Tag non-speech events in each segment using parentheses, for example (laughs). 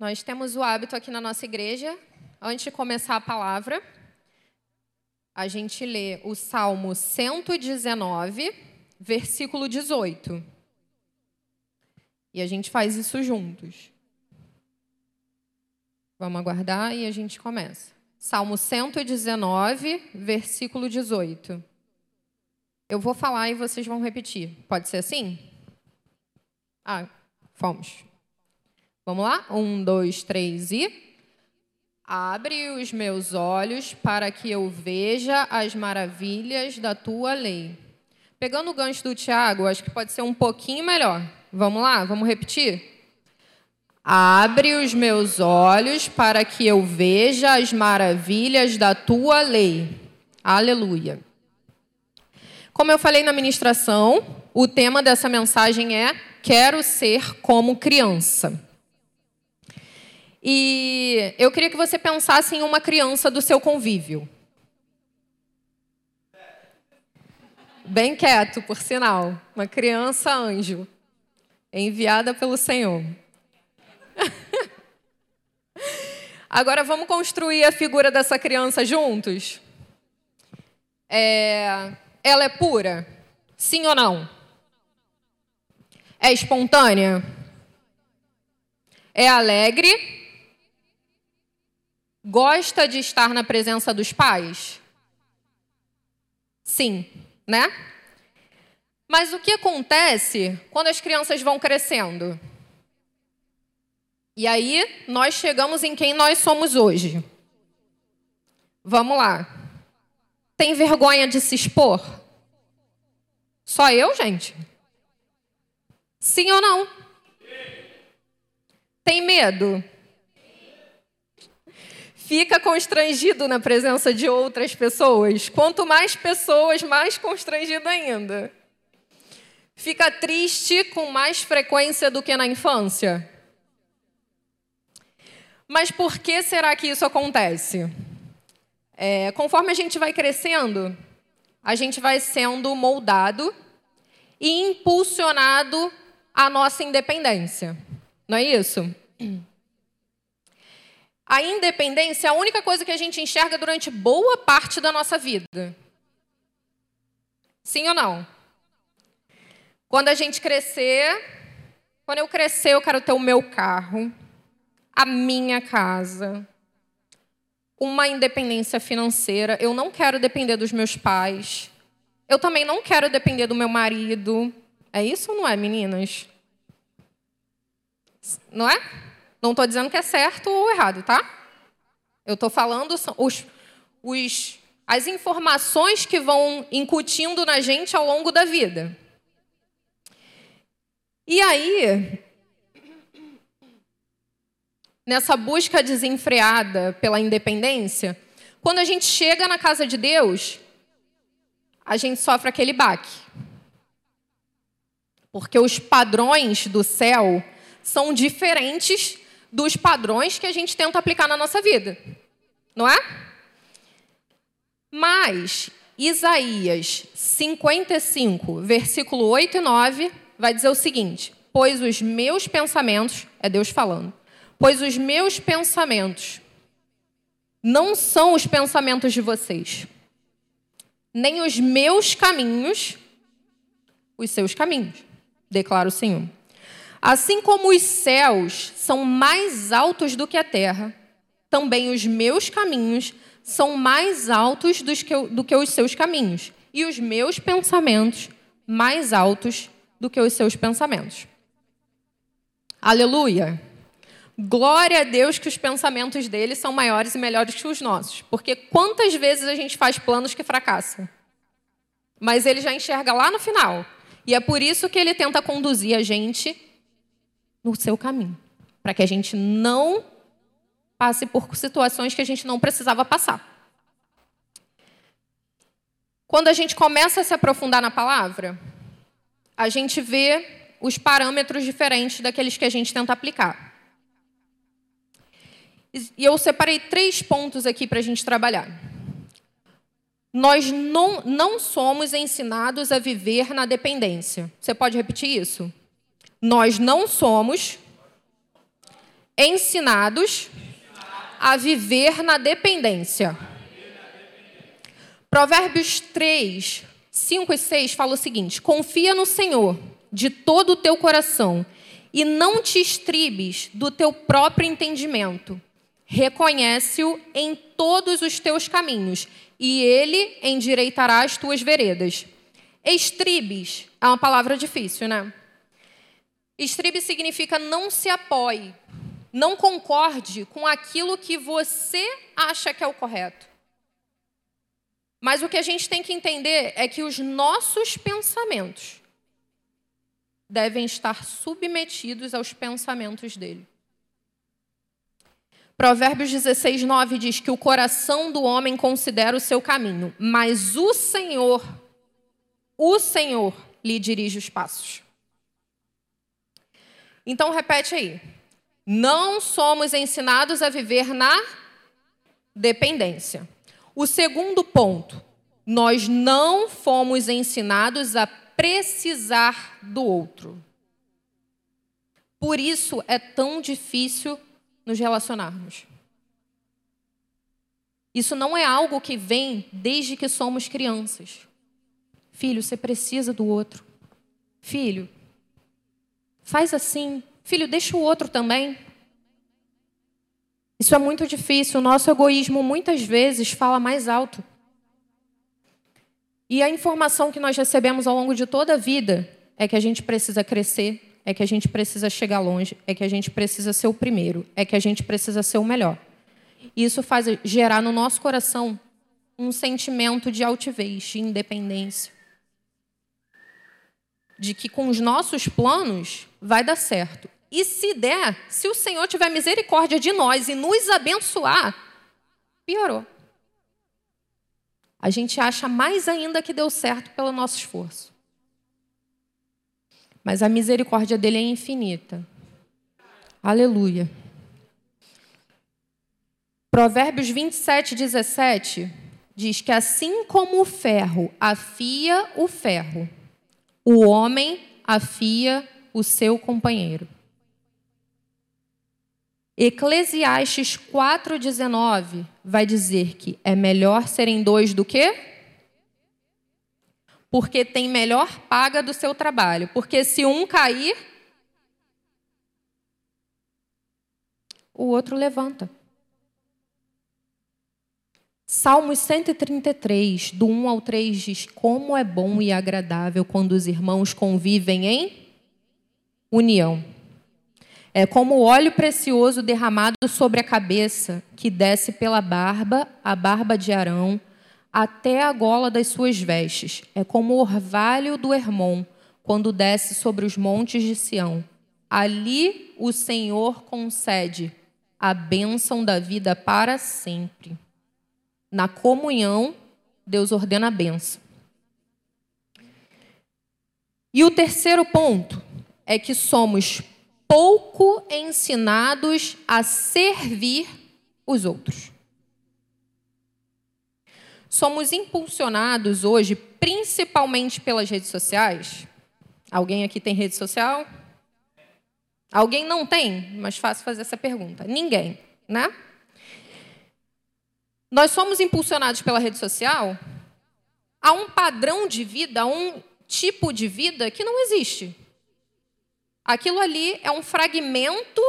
Nós temos o hábito aqui na nossa igreja, antes de começar a palavra, a gente lê o Salmo 119, versículo 18. E a gente faz isso juntos. Vamos aguardar e a gente começa. Salmo 119, versículo 18. Eu vou falar e vocês vão repetir. Pode ser assim? Ah, fomos. Vamos lá? Um, dois, três e. Abre os meus olhos para que eu veja as maravilhas da tua lei. Pegando o gancho do Tiago, acho que pode ser um pouquinho melhor. Vamos lá? Vamos repetir? Abre os meus olhos para que eu veja as maravilhas da tua lei. Aleluia. Como eu falei na ministração, o tema dessa mensagem é Quero ser como criança. E eu queria que você pensasse em uma criança do seu convívio. Bem quieto, por sinal. Uma criança anjo, enviada pelo Senhor. (laughs) Agora vamos construir a figura dessa criança juntos? É... Ela é pura? Sim ou não? É espontânea? É alegre? Gosta de estar na presença dos pais? Sim, né? Mas o que acontece quando as crianças vão crescendo? E aí nós chegamos em quem nós somos hoje. Vamos lá. Tem vergonha de se expor? Só eu, gente? Sim ou não? Tem medo? Fica constrangido na presença de outras pessoas. Quanto mais pessoas, mais constrangido ainda. Fica triste com mais frequência do que na infância. Mas por que será que isso acontece? É, conforme a gente vai crescendo, a gente vai sendo moldado e impulsionado à nossa independência. Não é isso? A independência é a única coisa que a gente enxerga durante boa parte da nossa vida. Sim ou não? Quando a gente crescer, quando eu crescer, eu quero ter o meu carro, a minha casa, uma independência financeira. Eu não quero depender dos meus pais. Eu também não quero depender do meu marido. É isso ou não é, meninas? Não é? Não estou dizendo que é certo ou errado, tá? Eu estou falando os, os, as informações que vão incutindo na gente ao longo da vida. E aí, nessa busca desenfreada pela independência, quando a gente chega na casa de Deus, a gente sofre aquele baque. Porque os padrões do céu são diferentes dos padrões que a gente tenta aplicar na nossa vida. Não é? Mas Isaías 55, versículo 8 e 9, vai dizer o seguinte: Pois os meus pensamentos, é Deus falando, pois os meus pensamentos não são os pensamentos de vocês, nem os meus caminhos, os seus caminhos, declara o Senhor. Assim como os céus são mais altos do que a terra, também os meus caminhos são mais altos do que os seus caminhos, e os meus pensamentos mais altos do que os seus pensamentos. Aleluia! Glória a Deus que os pensamentos dele são maiores e melhores que os nossos. Porque quantas vezes a gente faz planos que fracassam? Mas ele já enxerga lá no final. E é por isso que ele tenta conduzir a gente no seu caminho, para que a gente não passe por situações que a gente não precisava passar. Quando a gente começa a se aprofundar na palavra, a gente vê os parâmetros diferentes daqueles que a gente tenta aplicar. E eu separei três pontos aqui para a gente trabalhar. Nós não, não somos ensinados a viver na dependência. Você pode repetir isso? Nós não somos ensinados a viver na dependência. Provérbios 3, 5 e 6 fala o seguinte: Confia no Senhor de todo o teu coração e não te estribes do teu próprio entendimento. Reconhece-o em todos os teus caminhos, e ele endireitará as tuas veredas. Estribes é uma palavra difícil, né? Estribe significa não se apoie, não concorde com aquilo que você acha que é o correto. Mas o que a gente tem que entender é que os nossos pensamentos devem estar submetidos aos pensamentos dele. Provérbios 16, 9 diz que o coração do homem considera o seu caminho, mas o Senhor, o Senhor lhe dirige os passos. Então repete aí. Não somos ensinados a viver na dependência. O segundo ponto, nós não fomos ensinados a precisar do outro. Por isso é tão difícil nos relacionarmos. Isso não é algo que vem desde que somos crianças. Filho, você precisa do outro. Filho, faz assim. Filho, deixa o outro também. Isso é muito difícil. O nosso egoísmo muitas vezes fala mais alto. E a informação que nós recebemos ao longo de toda a vida é que a gente precisa crescer, é que a gente precisa chegar longe, é que a gente precisa ser o primeiro, é que a gente precisa ser o melhor. E isso faz gerar no nosso coração um sentimento de altivez, de independência. De que com os nossos planos vai dar certo. E se der, se o Senhor tiver misericórdia de nós e nos abençoar, piorou. A gente acha mais ainda que deu certo pelo nosso esforço. Mas a misericórdia dele é infinita. Aleluia. Provérbios 27, 17 diz que assim como o ferro afia o ferro, o homem afia o seu companheiro. Eclesiastes 4,19 vai dizer que é melhor serem dois do que? Porque tem melhor paga do seu trabalho. Porque se um cair, o outro levanta. Salmos 133, do 1 ao 3 diz: Como é bom e agradável quando os irmãos convivem em união. É como óleo precioso derramado sobre a cabeça, que desce pela barba, a barba de Arão, até a gola das suas vestes. É como o orvalho do Hermon, quando desce sobre os montes de Sião. Ali o Senhor concede a bênção da vida para sempre. Na comunhão, Deus ordena a bênção. E o terceiro ponto é que somos pouco ensinados a servir os outros. Somos impulsionados hoje, principalmente pelas redes sociais. Alguém aqui tem rede social? Alguém não tem? Mas fácil fazer essa pergunta. Ninguém, né? Nós somos impulsionados pela rede social a um padrão de vida, a um tipo de vida que não existe. Aquilo ali é um fragmento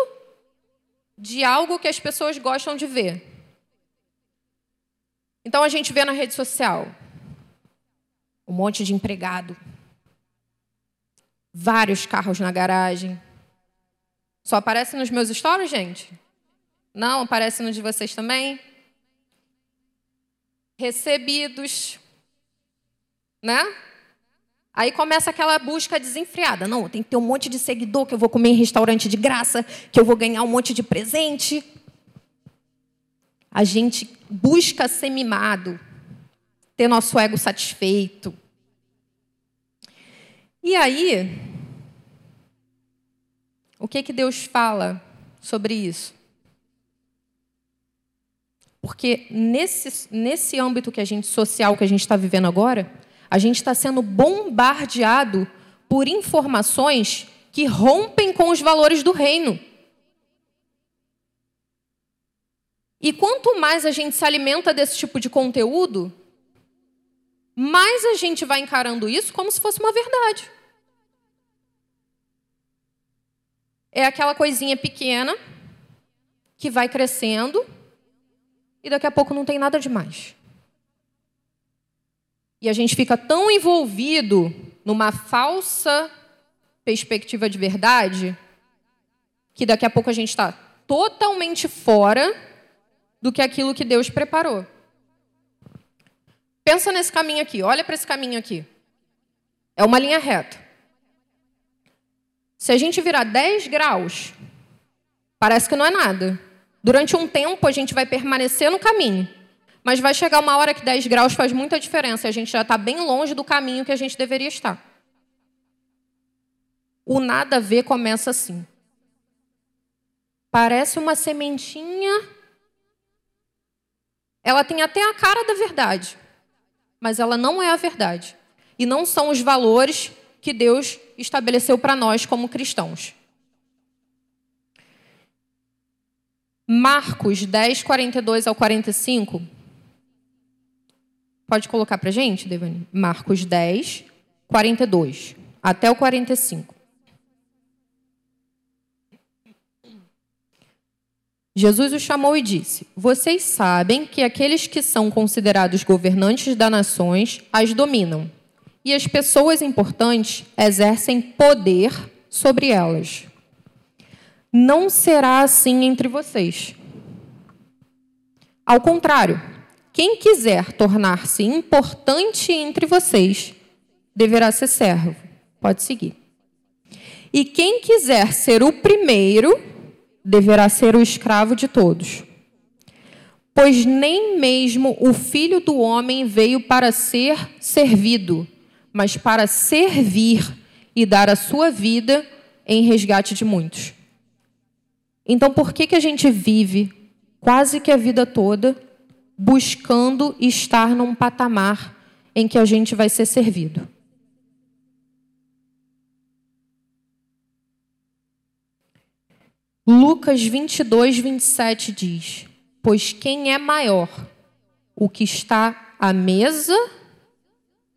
de algo que as pessoas gostam de ver. Então a gente vê na rede social um monte de empregado, vários carros na garagem. Só aparece nos meus stories, gente? Não aparece no de vocês também? Recebidos, né? Aí começa aquela busca desenfreada. Não, tem que ter um monte de seguidor, que eu vou comer em restaurante de graça, que eu vou ganhar um monte de presente. A gente busca ser mimado, ter nosso ego satisfeito. E aí, o que, que Deus fala sobre isso? Porque nesse, nesse âmbito que a gente social que a gente está vivendo agora, a gente está sendo bombardeado por informações que rompem com os valores do reino. E quanto mais a gente se alimenta desse tipo de conteúdo, mais a gente vai encarando isso como se fosse uma verdade. É aquela coisinha pequena que vai crescendo e daqui a pouco não tem nada demais. E a gente fica tão envolvido numa falsa perspectiva de verdade que daqui a pouco a gente está totalmente fora do que aquilo que Deus preparou. Pensa nesse caminho aqui, olha para esse caminho aqui. É uma linha reta. Se a gente virar 10 graus, parece que não é nada. Durante um tempo a gente vai permanecer no caminho. Mas vai chegar uma hora que 10 graus faz muita diferença. A gente já está bem longe do caminho que a gente deveria estar. O nada a ver começa assim. Parece uma sementinha. Ela tem até a cara da verdade, mas ela não é a verdade. E não são os valores que Deus estabeleceu para nós como cristãos. Marcos 10, 42 ao 45 Pode colocar para gente, Devani? Marcos 10, 42 até o 45. Jesus os chamou e disse: Vocês sabem que aqueles que são considerados governantes das nações as dominam, e as pessoas importantes exercem poder sobre elas. Não será assim entre vocês. Ao contrário, quem quiser tornar-se importante entre vocês, deverá ser servo. Pode seguir. E quem quiser ser o primeiro, deverá ser o escravo de todos. Pois nem mesmo o filho do homem veio para ser servido, mas para servir e dar a sua vida em resgate de muitos. Então, por que, que a gente vive quase que a vida toda buscando estar num patamar em que a gente vai ser servido. Lucas 22, 27 diz: Pois quem é maior, o que está à mesa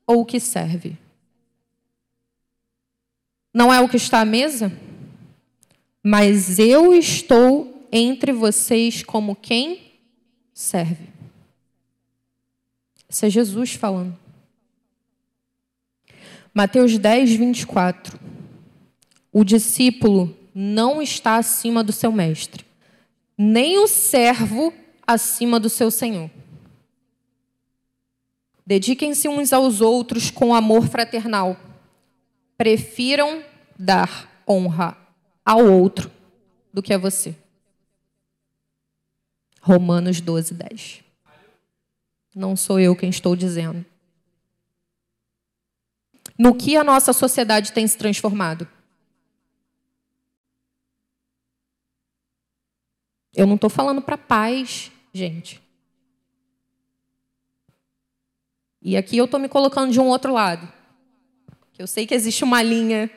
ou o que serve? Não é o que está à mesa? Mas eu estou entre vocês como quem serve. Isso é Jesus falando. Mateus 10, 24. O discípulo não está acima do seu mestre, nem o servo acima do seu senhor. Dediquem-se uns aos outros com amor fraternal. Prefiram dar honra ao outro do que a você. Romanos 12, 10. Não sou eu quem estou dizendo. No que a nossa sociedade tem se transformado? Eu não estou falando para paz, gente. E aqui eu estou me colocando de um outro lado. Eu sei que existe uma linha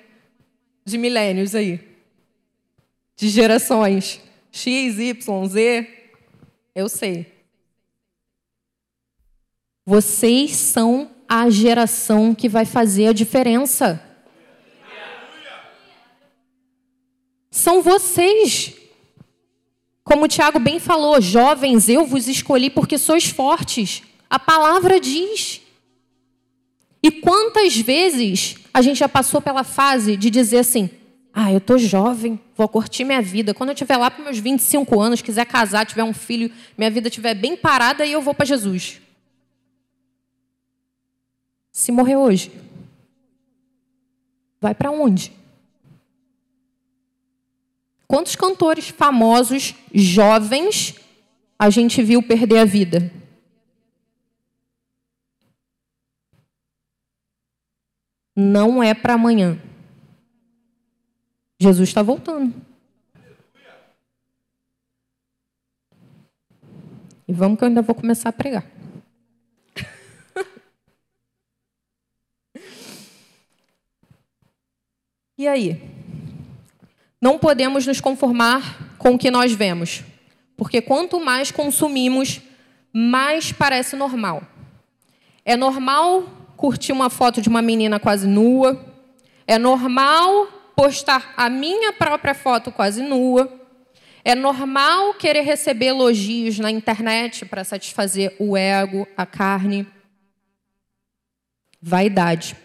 de milênios aí, de gerações X, Y, Z. Eu sei. Vocês são a geração que vai fazer a diferença. São vocês. Como o Tiago bem falou, jovens, eu vos escolhi porque sois fortes. A palavra diz. E quantas vezes a gente já passou pela fase de dizer assim: ah, eu tô jovem, vou curtir minha vida. Quando eu estiver lá para meus 25 anos, quiser casar, tiver um filho, minha vida estiver bem parada, aí eu vou para Jesus se morrer hoje? Vai para onde? Quantos cantores famosos, jovens, a gente viu perder a vida? Não é para amanhã. Jesus está voltando. E vamos que eu ainda vou começar a pregar. E aí? Não podemos nos conformar com o que nós vemos. Porque quanto mais consumimos, mais parece normal. É normal curtir uma foto de uma menina quase nua. É normal postar a minha própria foto quase nua. É normal querer receber elogios na internet para satisfazer o ego, a carne. Vaidade.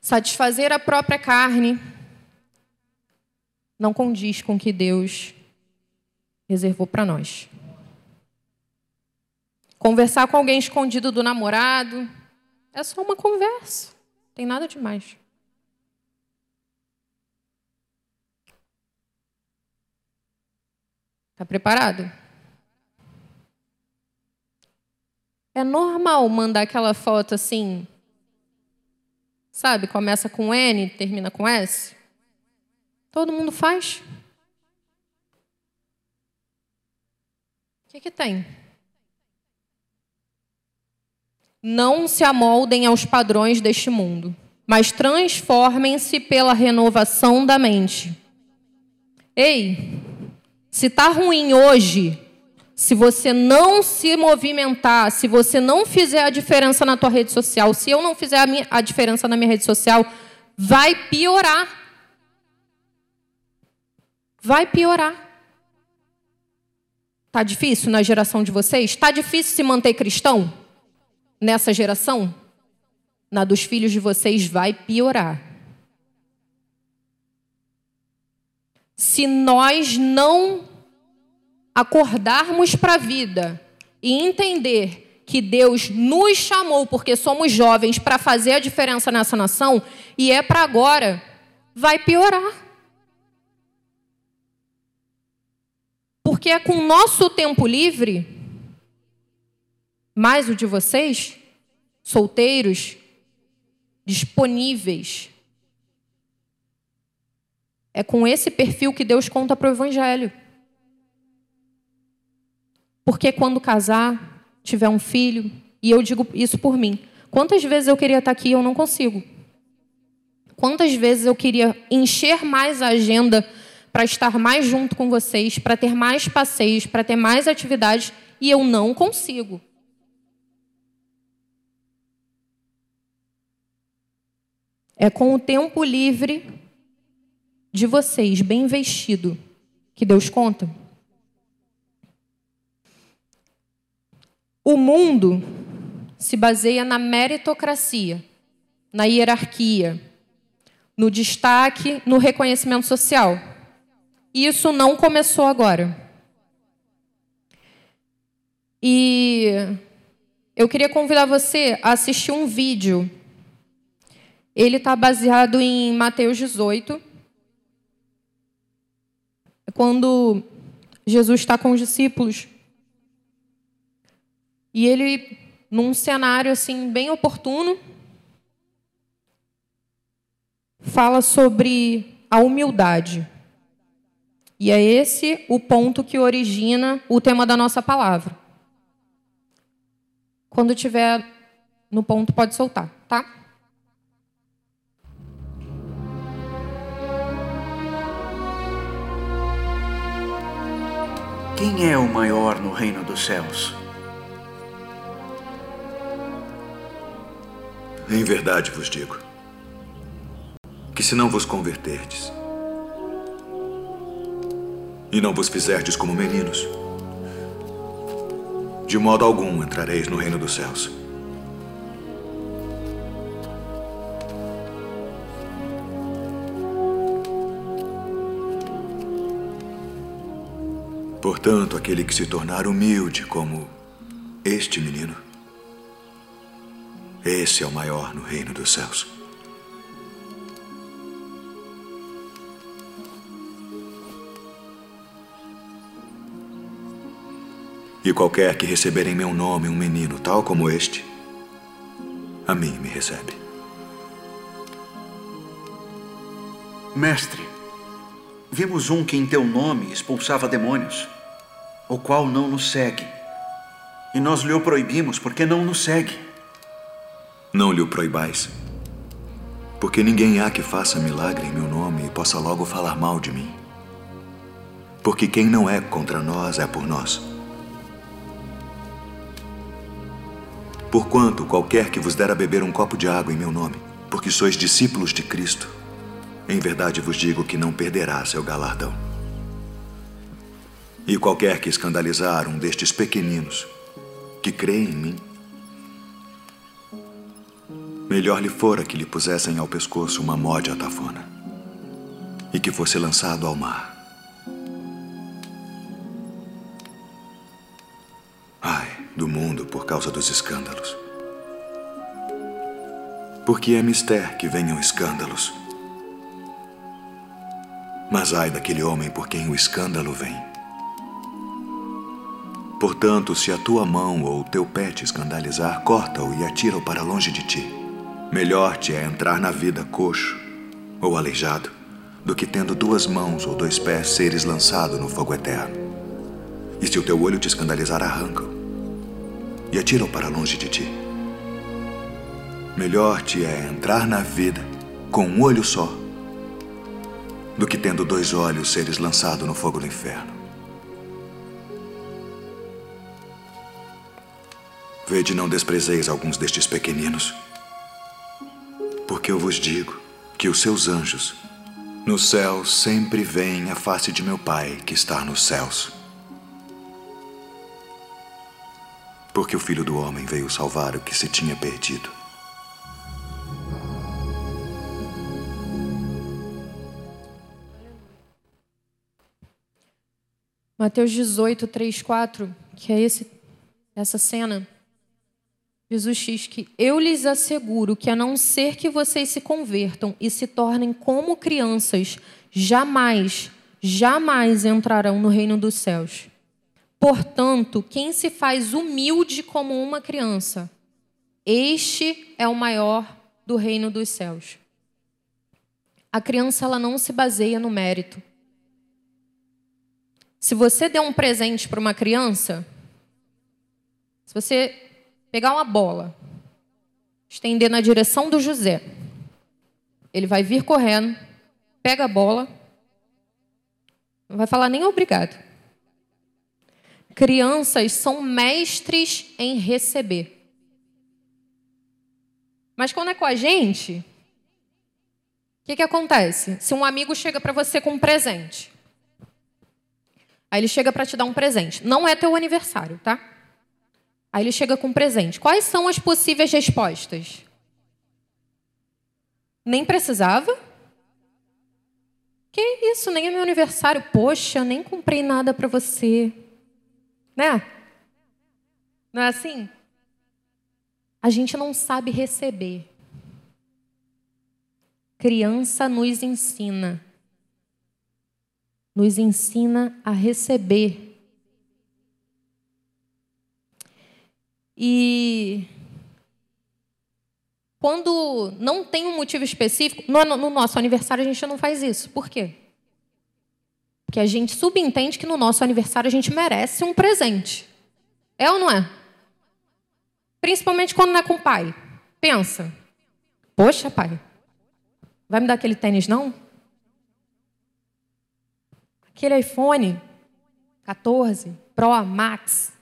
Satisfazer a própria carne não condiz com o que Deus reservou para nós. Conversar com alguém escondido do namorado é só uma conversa, tem nada demais. Está preparado? É normal mandar aquela foto assim, sabe? Começa com N, termina com S. Todo mundo faz. O que, que tem? Não se amoldem aos padrões deste mundo, mas transformem-se pela renovação da mente. Ei, se está ruim hoje, se você não se movimentar, se você não fizer a diferença na tua rede social, se eu não fizer a, minha, a diferença na minha rede social, vai piorar. Vai piorar. Tá difícil na geração de vocês? Tá difícil se manter cristão nessa geração? Na dos filhos de vocês vai piorar. Se nós não acordarmos para a vida e entender que Deus nos chamou porque somos jovens para fazer a diferença nessa nação e é para agora, vai piorar. Porque é com o nosso tempo livre, mais o de vocês, solteiros, disponíveis. É com esse perfil que Deus conta para o Evangelho. Porque quando casar, tiver um filho, e eu digo isso por mim, quantas vezes eu queria estar aqui e eu não consigo? Quantas vezes eu queria encher mais a agenda para estar mais junto com vocês, para ter mais passeios, para ter mais atividades, e eu não consigo. É com o tempo livre de vocês, bem vestido, que Deus conta. O mundo se baseia na meritocracia, na hierarquia, no destaque, no reconhecimento social. Isso não começou agora. E eu queria convidar você a assistir um vídeo. Ele está baseado em Mateus 18. Quando Jesus está com os discípulos. E ele, num cenário assim bem oportuno, fala sobre a humildade. E é esse o ponto que origina o tema da nossa palavra. Quando tiver no ponto, pode soltar, Quem é o maior no reino dos céus? Em verdade vos digo que se não vos converterdes, e não vos fizerdes como meninos, de modo algum entrareis no reino dos céus. Portanto, aquele que se tornar humilde como este menino, esse é o maior no reino dos céus. E qualquer que receber em meu nome um menino tal como este, a mim me recebe. Mestre, vimos um que em teu nome expulsava demônios, o qual não nos segue. E nós lhe o proibimos porque não nos segue. Não lhe o proibais, porque ninguém há que faça milagre em meu nome e possa logo falar mal de mim. Porque quem não é contra nós é por nós. Porquanto qualquer que vos der a beber um copo de água em meu nome, porque sois discípulos de Cristo, em verdade vos digo que não perderá seu galardão. E qualquer que escandalizar um destes pequeninos, que crê em mim, melhor lhe fora que lhe pusessem ao pescoço uma mode atafona e que fosse lançado ao mar. Ai, do mundo por causa dos escândalos. Porque é mister que venham escândalos. Mas ai daquele homem por quem o escândalo vem. Portanto, se a tua mão ou o teu pé te escandalizar, corta-o e atira-o para longe de ti. Melhor te é entrar na vida coxo ou aleijado do que tendo duas mãos ou dois pés seres lançado no fogo eterno. E se o teu olho te escandalizar, arranca-o e atira-o para longe de ti. Melhor te é entrar na vida com um olho só do que tendo dois olhos seres lançado no fogo do inferno. Vede, não desprezeis alguns destes pequeninos, porque eu vos digo que os seus anjos no céu sempre veem a face de meu Pai que está nos céus. Porque o Filho do Homem veio salvar o que se tinha perdido. Mateus 18, 3, 4, que é esse, essa cena. Jesus diz que eu lhes asseguro que a não ser que vocês se convertam e se tornem como crianças, jamais, jamais entrarão no reino dos céus. Portanto, quem se faz humilde como uma criança, este é o maior do reino dos céus. A criança ela não se baseia no mérito. Se você der um presente para uma criança, se você pegar uma bola, estender na direção do José, ele vai vir correndo, pega a bola, não vai falar nem obrigado. Crianças são mestres em receber. Mas quando é com a gente, o que, que acontece? Se um amigo chega para você com um presente, Aí ele chega para te dar um presente. Não é teu aniversário, tá? Aí ele chega com um presente. Quais são as possíveis respostas? Nem precisava? Que isso, nem é meu aniversário. Poxa, nem comprei nada para você. Né? Não é assim? A gente não sabe receber. Criança nos ensina nos ensina a receber. E quando não tem um motivo específico, no, no, nosso aniversário a gente não faz isso. Por quê? Porque a gente subentende que no nosso aniversário a gente merece um presente. É ou não é? Principalmente quando não é com o pai. Pensa. Poxa, pai, vai me dar aquele tênis não? Aquele iPhone 14 Pro Max.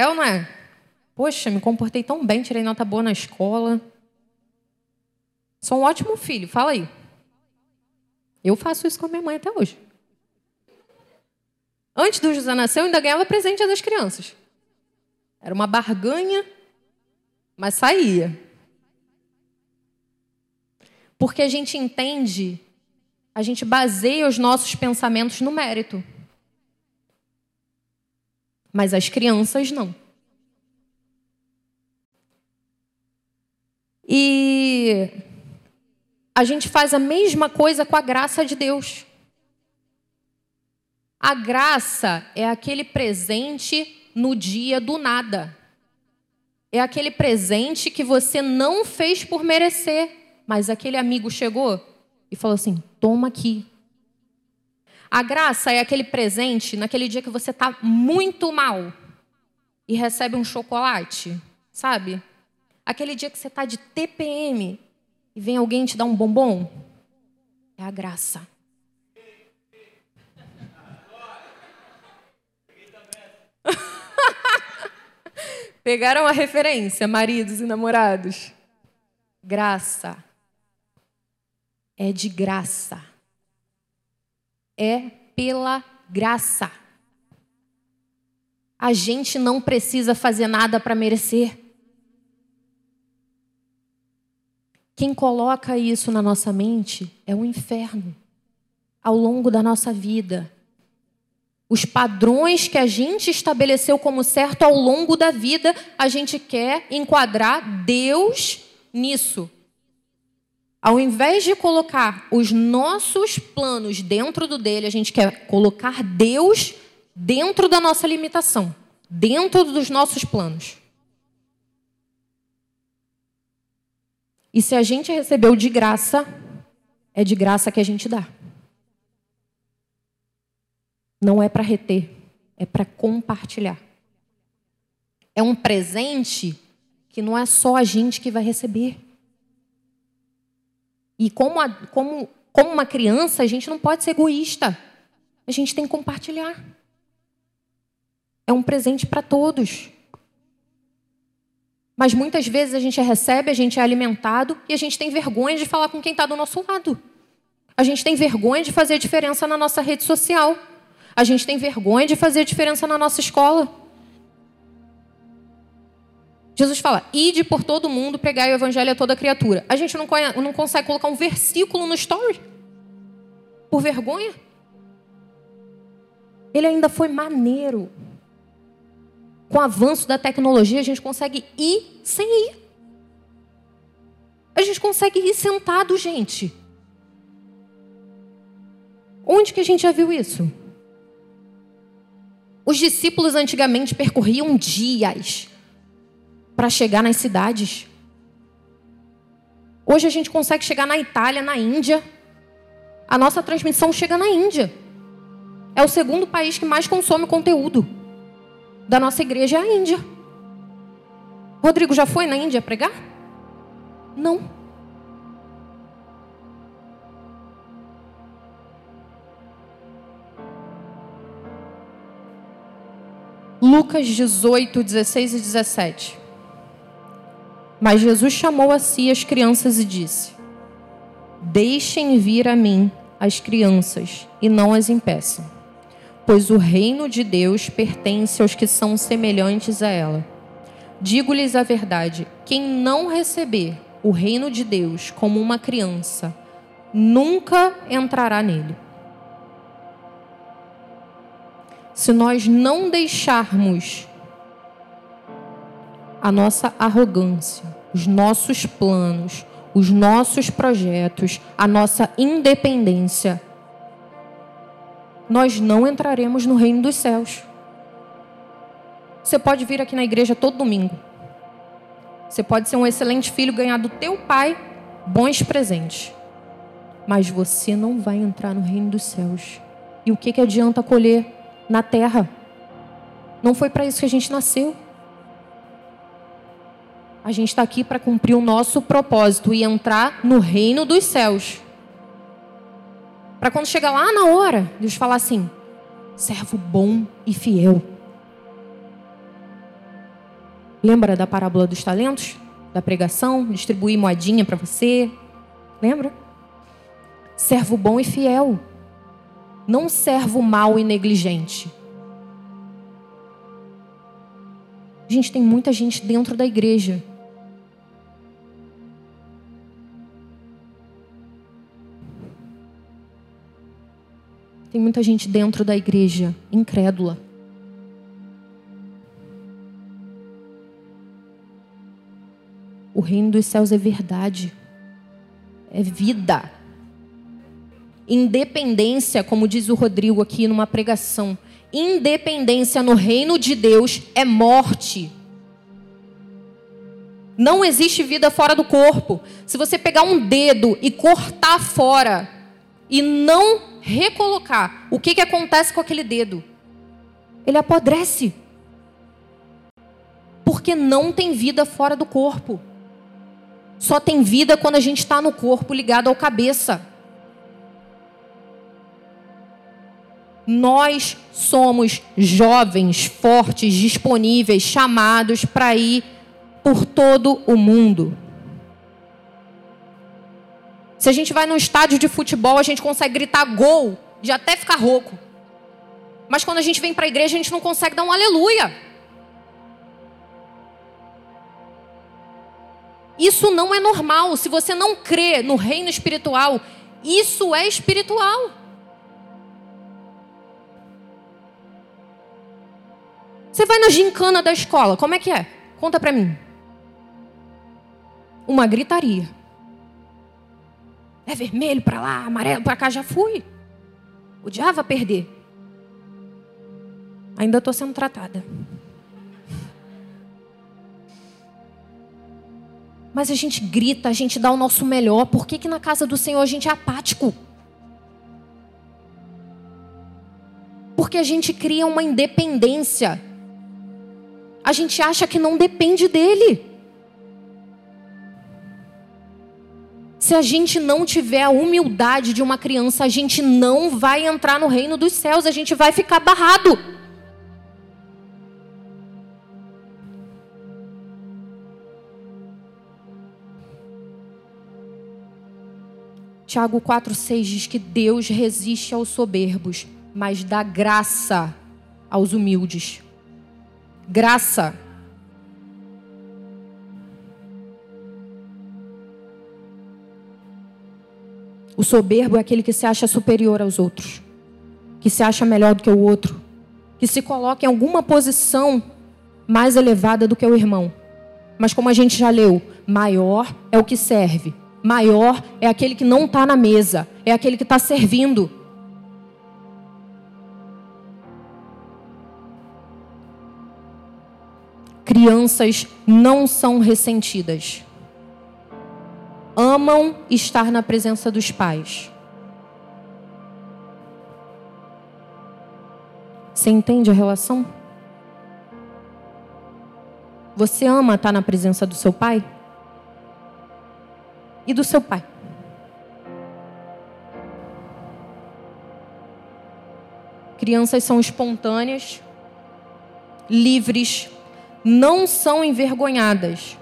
É ou não é? Poxa, me comportei tão bem, tirei nota boa na escola. Sou um ótimo filho, fala aí. Eu faço isso com a minha mãe até hoje. Antes do José nascer, eu ainda ganhava presente das crianças. Era uma barganha, mas saía. Porque a gente entende a gente baseia os nossos pensamentos no mérito. Mas as crianças não. E a gente faz a mesma coisa com a graça de Deus. A graça é aquele presente no dia do nada. É aquele presente que você não fez por merecer, mas aquele amigo chegou e falou assim: toma aqui. A graça é aquele presente naquele dia que você está muito mal e recebe um chocolate, sabe? Aquele dia que você está de TPM e vem alguém te dar um bombom. É a graça. (laughs) Pegaram a referência, maridos e namorados? Graça. É de graça. É pela graça. A gente não precisa fazer nada para merecer. Quem coloca isso na nossa mente é o inferno. Ao longo da nossa vida, os padrões que a gente estabeleceu como certo ao longo da vida, a gente quer enquadrar Deus nisso. Ao invés de colocar os nossos planos dentro do dele, a gente quer colocar Deus dentro da nossa limitação, dentro dos nossos planos. E se a gente recebeu de graça, é de graça que a gente dá não é para reter, é para compartilhar. É um presente que não é só a gente que vai receber. E como, a, como, como uma criança, a gente não pode ser egoísta. A gente tem que compartilhar. É um presente para todos. Mas muitas vezes a gente recebe, a gente é alimentado e a gente tem vergonha de falar com quem está do nosso lado. A gente tem vergonha de fazer diferença na nossa rede social. A gente tem vergonha de fazer diferença na nossa escola. Jesus fala: ide por todo mundo, pregai o evangelho a toda criatura. A gente não, não consegue colocar um versículo no story? Por vergonha? Ele ainda foi maneiro. Com o avanço da tecnologia, a gente consegue ir sem ir. A gente consegue ir sentado, gente. Onde que a gente já viu isso? Os discípulos antigamente percorriam dias para chegar nas cidades. Hoje a gente consegue chegar na Itália, na Índia. A nossa transmissão chega na Índia. É o segundo país que mais consome conteúdo da nossa igreja é a Índia. Rodrigo já foi na Índia pregar? Não. Lucas 18, 16 e 17. Mas Jesus chamou a si as crianças e disse: Deixem vir a mim as crianças e não as impeçam, pois o reino de Deus pertence aos que são semelhantes a ela. Digo-lhes a verdade: quem não receber o reino de Deus como uma criança, nunca entrará nele. se nós não deixarmos a nossa arrogância, os nossos planos, os nossos projetos, a nossa independência, nós não entraremos no reino dos céus. Você pode vir aqui na igreja todo domingo. Você pode ser um excelente filho, ganhar do teu pai bons presentes. Mas você não vai entrar no reino dos céus. E o que, que adianta colher na terra. Não foi para isso que a gente nasceu. A gente está aqui para cumprir o nosso propósito e entrar no reino dos céus. Para quando chegar lá na hora, Deus falar assim: servo bom e fiel. Lembra da parábola dos talentos? Da pregação? Distribuir moedinha para você? Lembra? Servo bom e fiel não servo mal e negligente. Gente, tem muita gente dentro da igreja. Tem muita gente dentro da igreja incrédula. O reino dos céus é verdade, é vida. Independência, como diz o Rodrigo aqui numa pregação, independência no reino de Deus é morte. Não existe vida fora do corpo. Se você pegar um dedo e cortar fora e não recolocar, o que, que acontece com aquele dedo? Ele apodrece. Porque não tem vida fora do corpo. Só tem vida quando a gente está no corpo ligado ao cabeça. Nós somos jovens, fortes, disponíveis, chamados para ir por todo o mundo. Se a gente vai num estádio de futebol, a gente consegue gritar gol, de até ficar rouco. Mas quando a gente vem para a igreja, a gente não consegue dar um aleluia. Isso não é normal. Se você não crê no reino espiritual, isso é espiritual. Você vai na gincana da escola, como é que é? Conta para mim. Uma gritaria. É vermelho para lá, amarelo para cá, já fui. Odiava perder. Ainda estou sendo tratada. Mas a gente grita, a gente dá o nosso melhor. Por que, que na casa do Senhor a gente é apático? Porque a gente cria uma independência. A gente acha que não depende dele. Se a gente não tiver a humildade de uma criança, a gente não vai entrar no reino dos céus, a gente vai ficar barrado. Tiago 4,6 diz que Deus resiste aos soberbos, mas dá graça aos humildes. Graça. O soberbo é aquele que se acha superior aos outros, que se acha melhor do que o outro, que se coloca em alguma posição mais elevada do que o irmão. Mas como a gente já leu, maior é o que serve, maior é aquele que não está na mesa, é aquele que está servindo. Crianças não são ressentidas amam estar na presença dos pais. Você entende a relação? Você ama estar na presença do seu pai? E do seu pai? Crianças são espontâneas, livres, não são envergonhadas.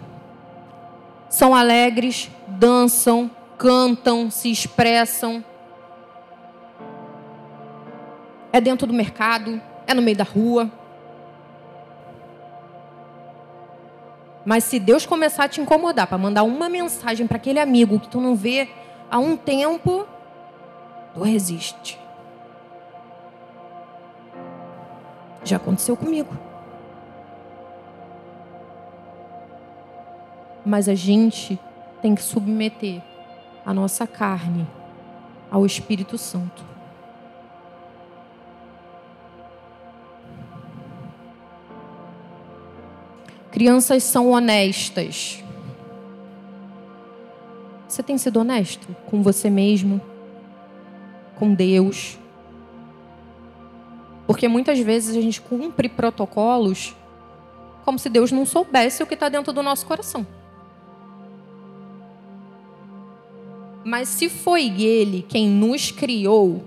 São alegres, dançam, cantam, se expressam. É dentro do mercado, é no meio da rua. Mas se Deus começar a te incomodar para mandar uma mensagem para aquele amigo que tu não vê há um tempo, tu resiste. Já aconteceu comigo. Mas a gente tem que submeter a nossa carne ao Espírito Santo. Crianças são honestas. Você tem sido honesto com você mesmo, com Deus? Porque muitas vezes a gente cumpre protocolos como se Deus não soubesse o que está dentro do nosso coração. Mas se foi Ele quem nos criou,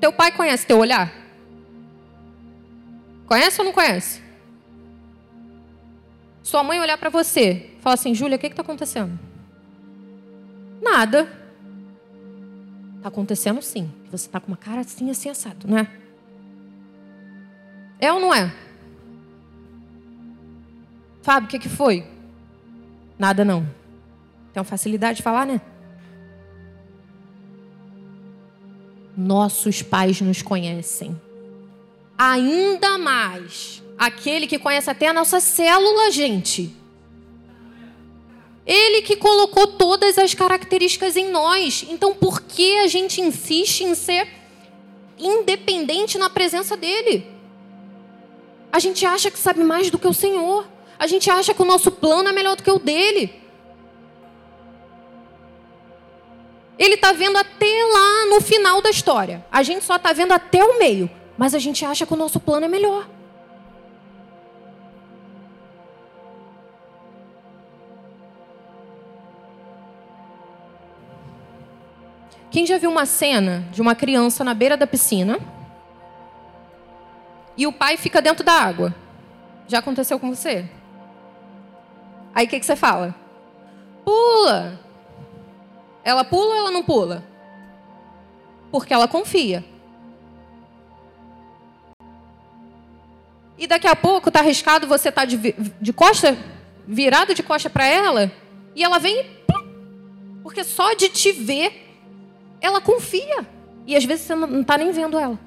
teu pai conhece teu olhar? Conhece ou não conhece? Sua mãe olhar para você, fala assim, Júlia, o que está acontecendo? Nada. Está acontecendo sim. Você está com uma cara assim, assim, assado, não é? É ou não é? Fábio, o que, que foi? Nada não. Tem facilidade de falar, né? Nossos pais nos conhecem. Ainda mais aquele que conhece até a nossa célula, gente. Ele que colocou todas as características em nós. Então, por que a gente insiste em ser independente na presença dele? A gente acha que sabe mais do que o Senhor. A gente acha que o nosso plano é melhor do que o dele. Ele está vendo até lá no final da história. A gente só está vendo até o meio. Mas a gente acha que o nosso plano é melhor. Quem já viu uma cena de uma criança na beira da piscina e o pai fica dentro da água? Já aconteceu com você? Aí o que, que você fala? Pula! Ela pula ou ela não pula? Porque ela confia. E daqui a pouco tá arriscado você tá de, de costa, virado de costa para ela, e ela vem e porque só de te ver, ela confia. E às vezes você não está nem vendo ela.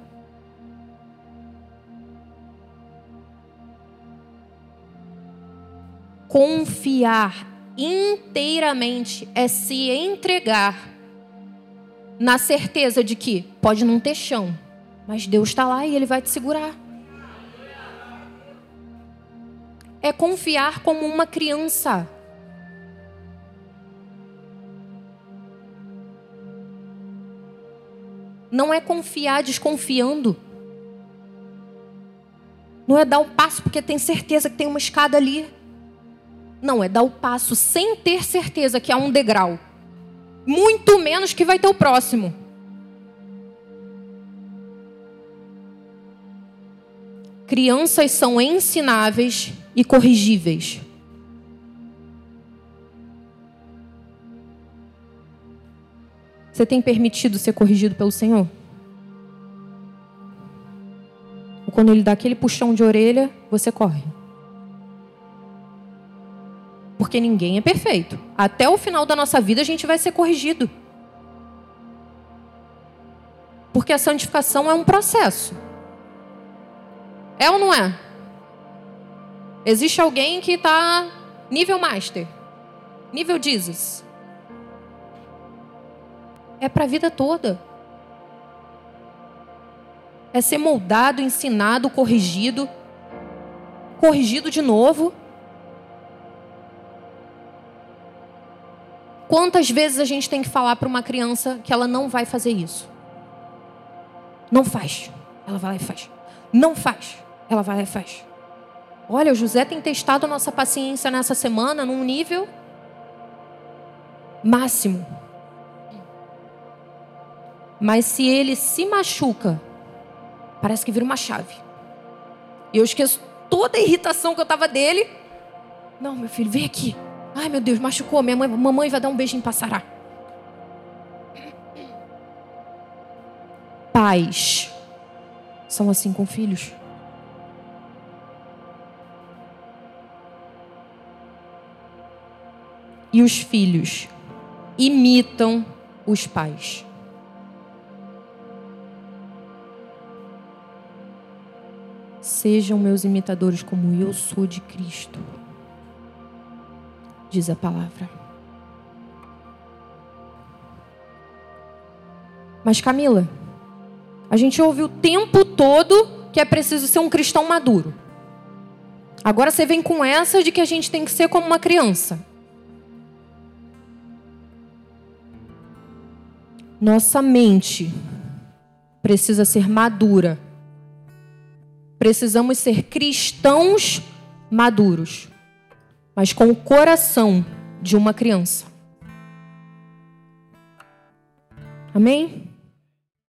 Confiar inteiramente é se entregar na certeza de que pode não ter chão, mas Deus está lá e Ele vai te segurar. É confiar como uma criança. Não é confiar desconfiando. Não é dar o passo porque tem certeza que tem uma escada ali. Não, é dar o passo sem ter certeza que há um degrau. Muito menos que vai ter o próximo. Crianças são ensináveis e corrigíveis. Você tem permitido ser corrigido pelo Senhor? Ou quando Ele dá aquele puxão de orelha, você corre? Porque ninguém é perfeito. Até o final da nossa vida a gente vai ser corrigido. Porque a santificação é um processo. É ou não é? Existe alguém que está nível master, nível Jesus é para a vida toda. É ser moldado, ensinado, corrigido, corrigido de novo. Quantas vezes a gente tem que falar para uma criança que ela não vai fazer isso? Não faz. Ela vai lá e faz. Não faz. Ela vai lá e faz. Olha, o José tem testado a nossa paciência nessa semana num nível máximo. Mas se ele se machuca, parece que vira uma chave. E eu esqueço toda a irritação que eu tava dele. Não, meu filho, vem aqui. Ai, meu Deus, machucou. Minha mãe, mamãe vai dar um beijinho para sarar. Pais são assim com filhos. E os filhos imitam os pais. Sejam meus imitadores como eu sou de Cristo. Diz a palavra. Mas Camila, a gente ouve o tempo todo que é preciso ser um cristão maduro. Agora você vem com essa de que a gente tem que ser como uma criança. Nossa mente precisa ser madura Precisamos ser cristãos maduros, mas com o coração de uma criança. Amém?